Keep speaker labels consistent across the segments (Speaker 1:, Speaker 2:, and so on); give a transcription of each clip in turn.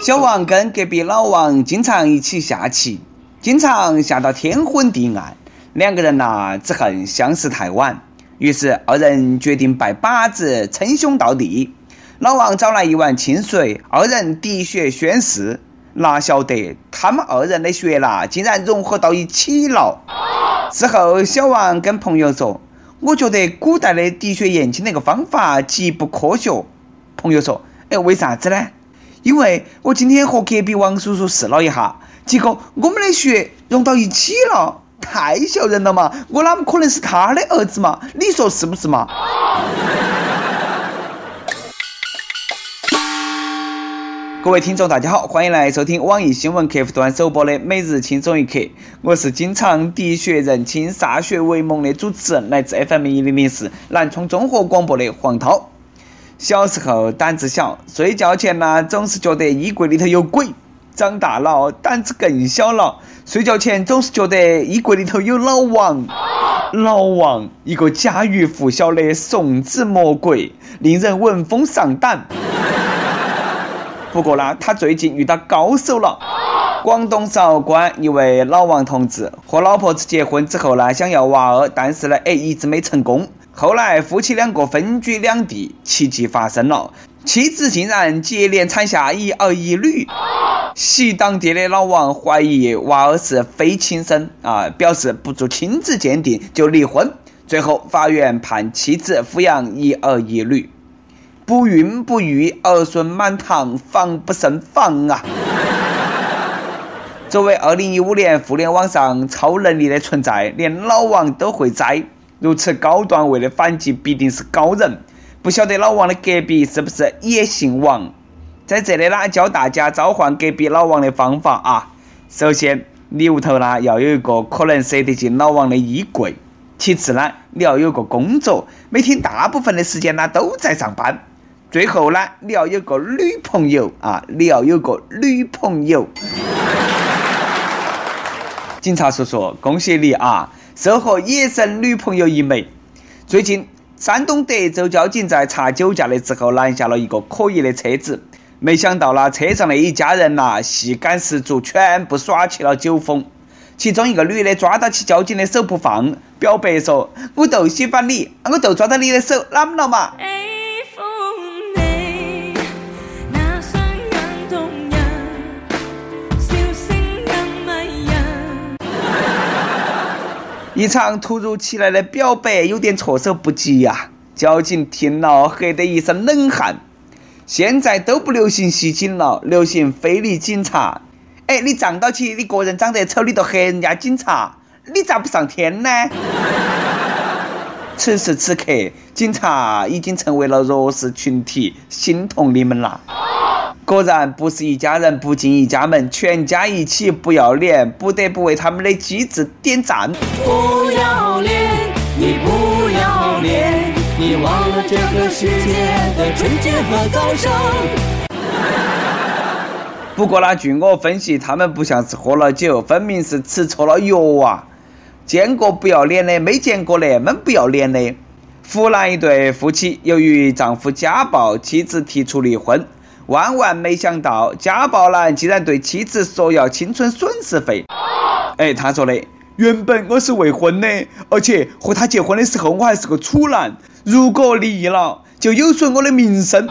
Speaker 1: 小王跟隔壁老王经常一起下棋，经常下到天昏地暗，两个人呐只恨相识太晚。于是二人决定拜把子称兄道弟。老王找来一碗清水，二人滴血宣誓。哪晓得他们二人的血呐，竟然融合到一起了。事后，小王跟朋友说：“我觉得古代的滴血验亲那个方法极不科学。”朋友说：“哎，为啥子呢？”因为我今天和隔壁王叔叔试了一下，结果我们的血融到一起了，太笑人了嘛！我哪么可能是他的儿子嘛？你说是不是嘛？各位听众，大家好，欢迎来收听网易新闻客户端首播的每日轻松一刻，我是经常滴血认亲、歃血为盟的主持人，来自 FM 一零零四南充综合广播的黄涛。小时候胆子小，睡觉前呢总是觉得衣柜里头有鬼；长大了胆子更小了，睡觉前总是觉得衣柜里头有老王。老王，一个家喻户晓的送子魔鬼，令人闻风丧胆。不过呢，他最近遇到高手了。广东韶关一位老王同志和老婆子结婚之后呢，想要娃儿，但是呢，哎，一直没成功。后来夫妻两个分居两地，奇迹发生了，妻子竟然接连产下一儿一女。喜当爹的老王怀疑娃儿是非亲生啊，表示不做亲子鉴定就离婚。最后法院判妻子抚养一儿一女，不孕不育，儿孙满堂，防不胜防啊！作为2015年互联网上超能力的存在，连老王都会栽。如此高段位的反击必定是高人，不晓得老王的隔壁是不是也姓王？在这里呢，教大家召唤隔壁老王的方法啊。首先，你屋头呢要有一个可能塞得进老王的衣柜；其次呢，你要有个工作，每天大部分的时间呢都在上班；最后呢，你要有个女朋友啊，你要有个女朋友。警察叔叔，恭喜你啊！这和野生女朋友一枚。最近，山东德州交警在查酒驾的时候拦下了一个可疑的车子，没想到那车上的一家人呐，戏感十足，全部耍起了酒疯。其中一个女的抓到起交警的手不放，表白说：“我就喜欢你，我就抓到你的手，啷么了嘛？”一场突如其来的表白有点措手不及呀！交警听了吓得一身冷汗。现在都不流行袭警了，流行非礼警察。哎，你仗到起你个人长得丑，你都吓人家警察，你咋不上天呢？此时此刻，警察已经成为了弱势群体，心痛你们了。果然不是一家人不进一家门，全家一起不要脸，不得不为他们的机智点赞。不要脸，你不要脸，你忘了这个世界的纯洁和高尚。不过呢，据我分析，他们不像是喝了酒，分明是吃错了药啊！见过不要脸的，没见过那么不要脸的。湖南一对夫妻，由于丈夫家暴，妻子提出离婚。万万没想到，家暴男竟然对妻子索要青春损失费。哎，他说的，原本我是未婚的，而且和他结婚的时候我还是个处男。如果离异了，就有损我的名声。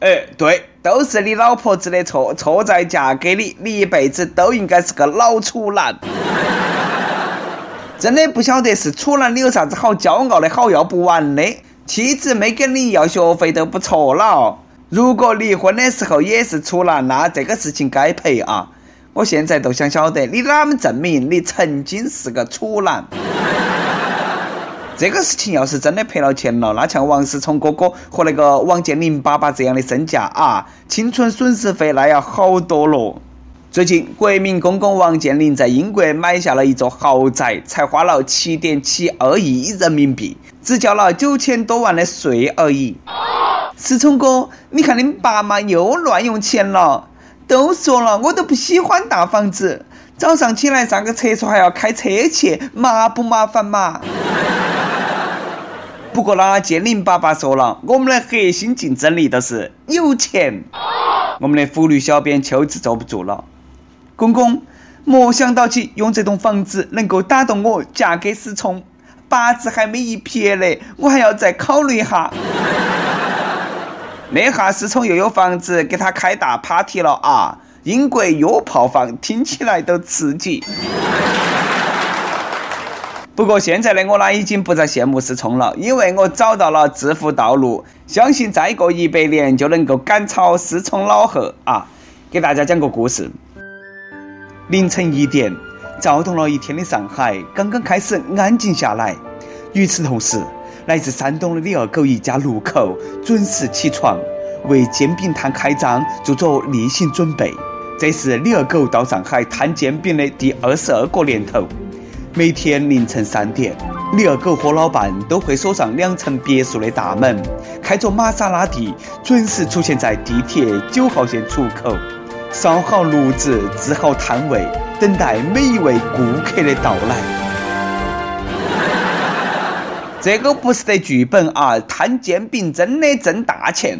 Speaker 1: 哎，对，都是你老婆子的错，错在嫁给你，你一辈子都应该是个老处男。真的不晓得是处男，你有啥子好骄傲的，好要不完的？妻子没跟你要学费都不错了。如果离婚的时候也是处男，那这个事情该赔啊！我现在都想晓得你哪么证明你曾经是个处男？这个事情要是真的赔了钱了，那像王思聪哥哥和那个王健林爸爸这样的身价啊，青春损失费那要好多了。最近，国民公公王健林在英国买下了一座豪宅，才花了七点七二亿人民币，只交了九千多万的税而已。思聪哥，你看你们爸妈又乱用钱了。都说了，我都不喜欢大房子，早上起来上个厕所还要开车去，麻不麻烦嘛？不过呢，建林爸爸说了，我们的核心竞争力都是有钱。我们的法律小编秋子坐不住了，公公，没想到起用这栋房子能够打动我嫁给思聪，八字还没一撇嘞，我还要再考虑一下。那下思聪又有房子给他开大 party 了啊！英国约炮房听起来都刺激。不过现在的我呢，已经不再羡慕思聪了，因为我找到了致富道路，相信再过一百年就能够赶超思聪老贺啊！给大家讲个故事：凌晨一点，躁动了一天的上海刚刚开始安静下来。与此同时，来自山东的李二狗一家六口准时起床，为煎饼摊开张做着例行准备。这是李二狗到上海摊煎饼的第二十二个年头。每天凌晨三点，李二狗和老伴都会锁上两层别墅的大门，开着玛莎拉蒂，准时出现在地铁九号线出口，烧好炉子，支好摊位，等待每一位顾客的到来。这个不是得剧本啊，摊煎饼真的挣大钱。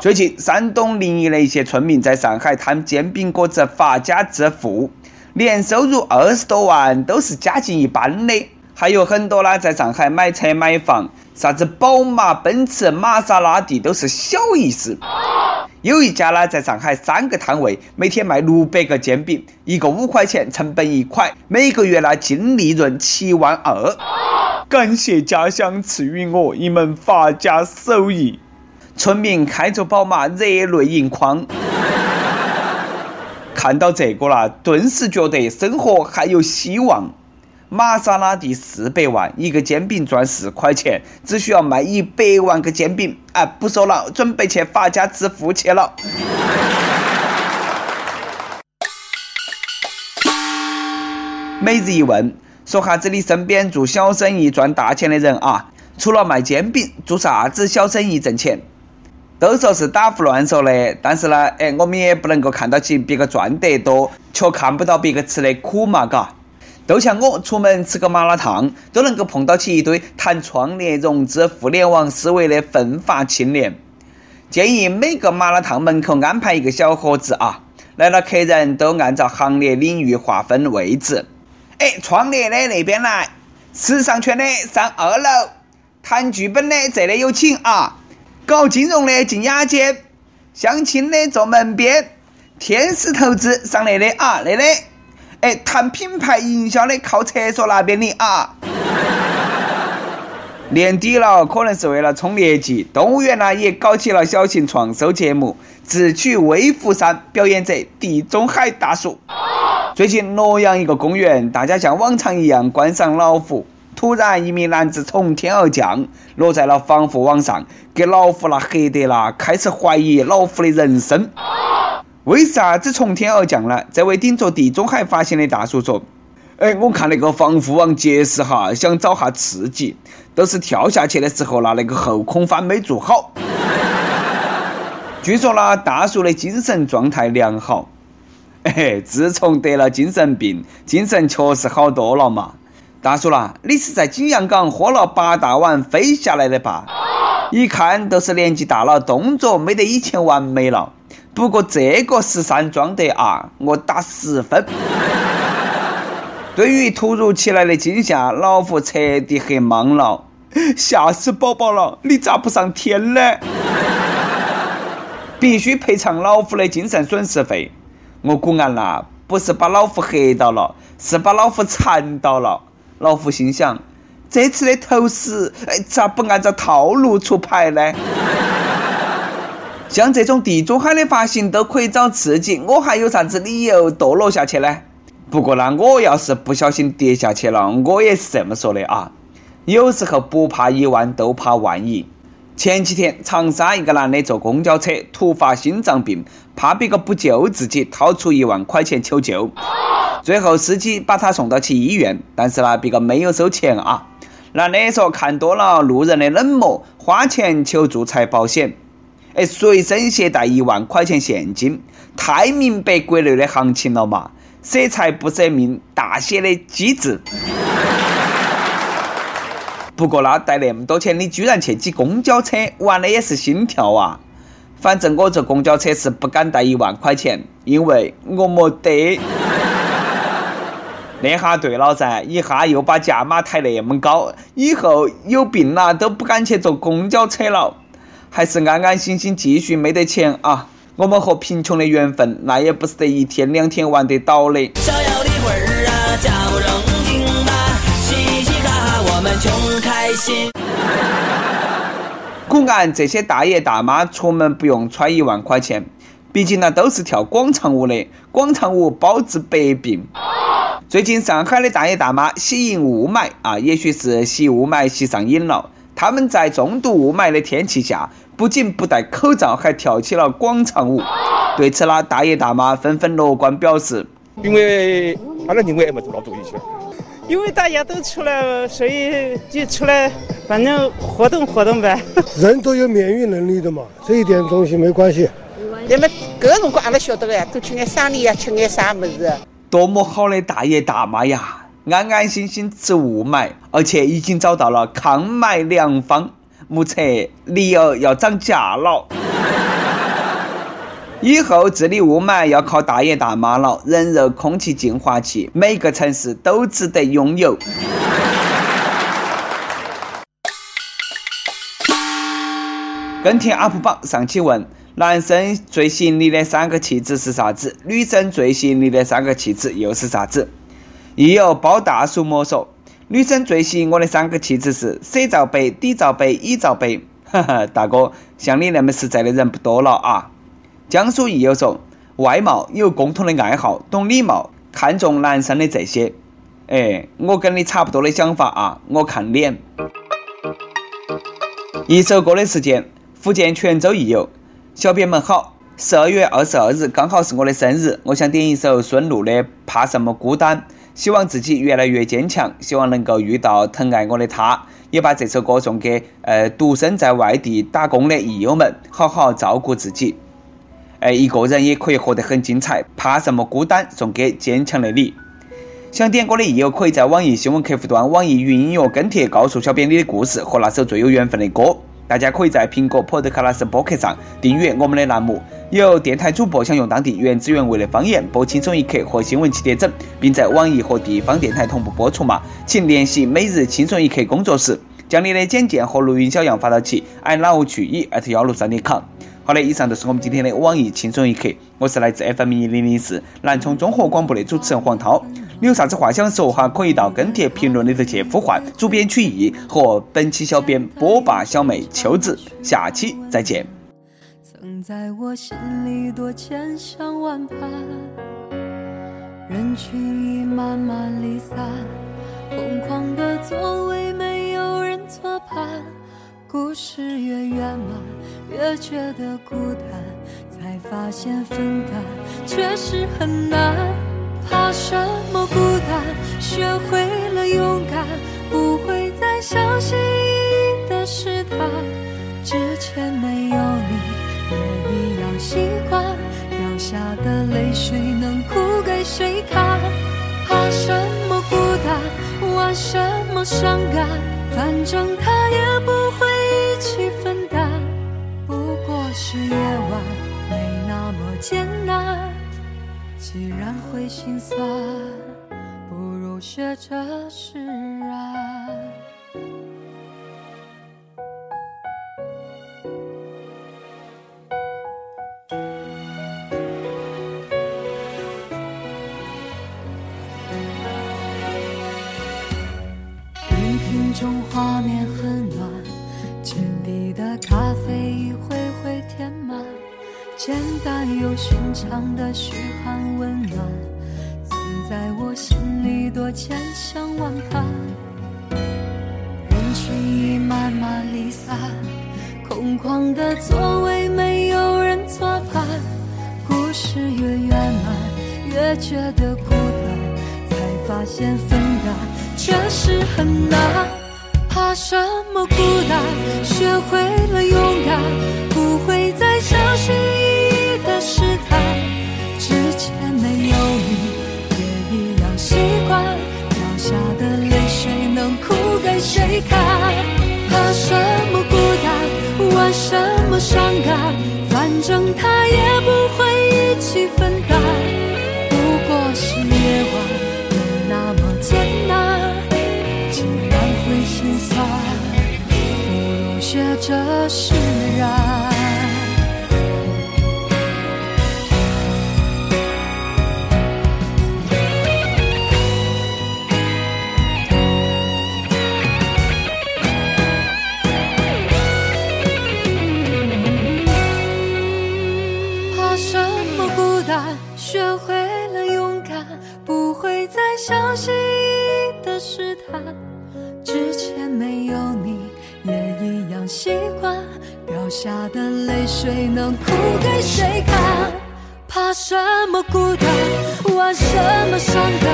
Speaker 1: 最近，山东临沂的一些村民在上海摊煎饼果子发家致富。年收入二十多万都是家境一般的，还有很多呢，在上海买车买房，啥子宝马、奔驰、玛莎拉蒂都是小意思。有一家呢，在上海三个摊位，每天卖六百个煎饼，一个五块钱，成本一块，每个月呢净利润七万二。感谢家乡赐予我一门发家手艺。村民开着宝马，热泪盈眶。看到这个了，顿时觉得生活还有希望。玛莎拉蒂四百万，一个煎饼赚四块钱，只需要卖一百万个煎饼。哎，不说了，准备去发家致富去了。每日一问，说下子你身边做小生意赚大钱的人啊？除了卖煎饼，做啥子小生意挣钱？都说是打胡乱说的，但是呢，哎，我们也不能够看到起别个赚得多，却看不到别个吃的苦嘛，嘎。都像我出门吃个麻辣烫，都能够碰到起一堆谈创业、融资、互联网思维的奋发青年。建议每个麻辣烫门口安排一个小盒子啊，来了客人都按照行业领域划分位置。哎，创业的那边来，时尚圈的上二楼，谈剧本的这里有请啊。搞金融的进雅间，相亲的坐门边，天使投资上那里啊，那里，哎，谈品牌营销的靠厕所那边的啊。年底了，可能是为了冲业绩，动物园呢也搞起了小型创收节目，智取微福山表演者地中海大叔。最近洛阳一个公园，大家像往常一样观赏老虎。突然，一名男子从天而降，落在了防护网上，给老虎那吓得啦，开始怀疑老虎的人生。为啥子从天而降呢？这位顶着地中海发型的大叔说：“哎，我看那个防护网结实哈，想找下刺激，都是跳下去的时候啦，那个后空翻没做好。”据说呢，大叔的精神状态良好。哎，自从得了精神病，精神确实好多了嘛。大叔啦，你是在景阳冈喝了八大碗飞下来的吧？一看都是年纪大了，动作没得以前完美了。不过这个十三装得啊，我打十分。对于突如其来的惊吓，老虎彻底黑懵了，吓死宝宝了！你咋不上天呢？必须赔偿老虎的精神损失费。我估案啦，不是把老虎吓到了，是把老虎馋到了。老虎心想：这次的投食，哎，咋不按照套路出牌呢？像这种地中海的发型都可以找刺激，我还有啥子理由堕落下去呢？不过呢，我要是不小心跌下去了，我也是这么说的啊。有时候不怕一万，都怕万一。前几天，长沙一个男的坐公交车突发心脏病，怕别个不救自己，掏出一万块钱求救。最后，司机把他送到去医院，但是呢，别个没有收钱啊。男的说看多了路人的冷漠，花钱求助才保险。哎，随身携带一万块钱现金，太明白国内的行情了嘛？舍财不舍命，大写的机智。不过那带那么多钱，你居然去挤公交车，玩的也是心跳啊！反正我坐公交车是不敢带一万块钱，因为我没得。那哈对了噻，一哈又把价码抬那么高，以后有病了都不敢去坐公交车了，还是安安心心继续没得钱啊！我们和贫穷的缘分，那也不是得一天两天玩得到的。小的魂儿啊，们穷开心。果然这些大爷大妈出门不用揣一万块钱，毕竟那都是跳广场舞的，广场舞包治百病。最近上海的大爷大妈吸引雾霾啊，也许是吸雾霾吸上瘾了。他们在重度雾霾的天气下，不仅不戴口罩，还跳起了广场舞。对此呢，大爷大妈纷纷乐观表示：“
Speaker 2: 因为他的另外也没做到多一些，
Speaker 3: 因为大家都出来，所以就出来，反正活动活动呗。
Speaker 4: 人都有免疫能力的嘛，这一点东西没关系。
Speaker 5: 你们各种各样的晓得呀，都去爱赏梨呀，去爱啥么子。”
Speaker 1: 多么好的大爷大妈呀！安安心心吃雾霾，而且已经找到了抗霾良方。目测梨儿要涨价了，以后治理雾霾要靠大爷大妈了。人肉空气净化器，每个城市都值得拥有。跟帖 UP 榜上期问。男生最吸引你的三个气质是啥子？女生最吸引你的三个气质又是啥子？亦有包大叔莫说，女生最吸引我的三个气质是 C 罩杯、D 罩杯、E 罩杯。哈哈，大哥，像你那么实在的人不多了啊！江苏亦有说，外貌有共同的爱好，懂礼貌，看重男生的这些。哎，我跟你差不多的想法啊，我看脸。一首歌的时间，福建泉州亦有。小编们好，十二月二十二日刚好是我的生日，我想点一首孙露的《怕什么孤单》，希望自己越来越坚强，希望能够遇到疼爱我的他，也把这首歌送给呃独身在外地打工的益友们，好好照顾自己。哎，一个人也可以活得很精彩，怕什么孤单？送给坚强的你。想点歌的益友可以在网易新闻客户端、网易云音乐跟帖告诉小编你的故事和那首最有缘分的歌。大家可以在苹果 Podcast 播客上订阅我们的栏目。有电台主播想用当地原汁原味的方言播《轻松一刻》和新闻七点整，并在网易和地方电台同步播出吗？请联系每日轻松一刻工作室，将你的简介和录音小样发到其 i love 去一幺六三点 com。好的，以上就是我们今天的网易轻松一刻。我是来自 FM 一零零四南充综合广播的主持人黄涛。你有啥子话想说哈？可以到跟帖评论里头去呼唤主编曲艺和本期小编波霸小妹秋子，下期再见。曾在我心里多千想万盼，人群已慢慢离散，空旷的座位没有人坐伴，故事越圆满，越觉得孤单，才发现分担确实很难。怕什么孤单？学会了勇敢，不会再相信意的试探。之前没有你也一样习惯，掉下的泪水能哭给谁看？怕什么孤单？玩什么伤感？反正他也不会一起分担。不过是夜晚，没那么艰难。既然会心酸，不如学着释然。荧屏中画面很暖，咖啡一回回填满。简单又寻常的嘘寒问暖，曾在我心里多千想万盼。人群已慢慢离散，空旷的座位没有人作伴。故事越圆满，越觉得孤单，才发现分担确实很难。怕什么孤单，学会了勇敢，不会再小心翼翼的试探。之前没有你，也一样习惯，掉下的泪水能哭给谁看？
Speaker 6: 怕什么孤单，玩什么伤感，反正他也不会一起分担。不过是夜晚没那么艰难，竟然会心酸。学着释然。怕什么孤单？学会了勇敢，不会再相信意的试探。之前没有下的泪水能哭给谁看？怕什么孤单？玩什么伤感？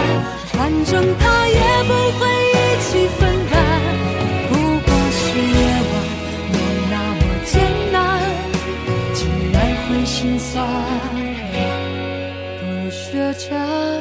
Speaker 6: 反正他也不会一起分担。不过是夜晚没那么艰难。竟然会心酸，不如学着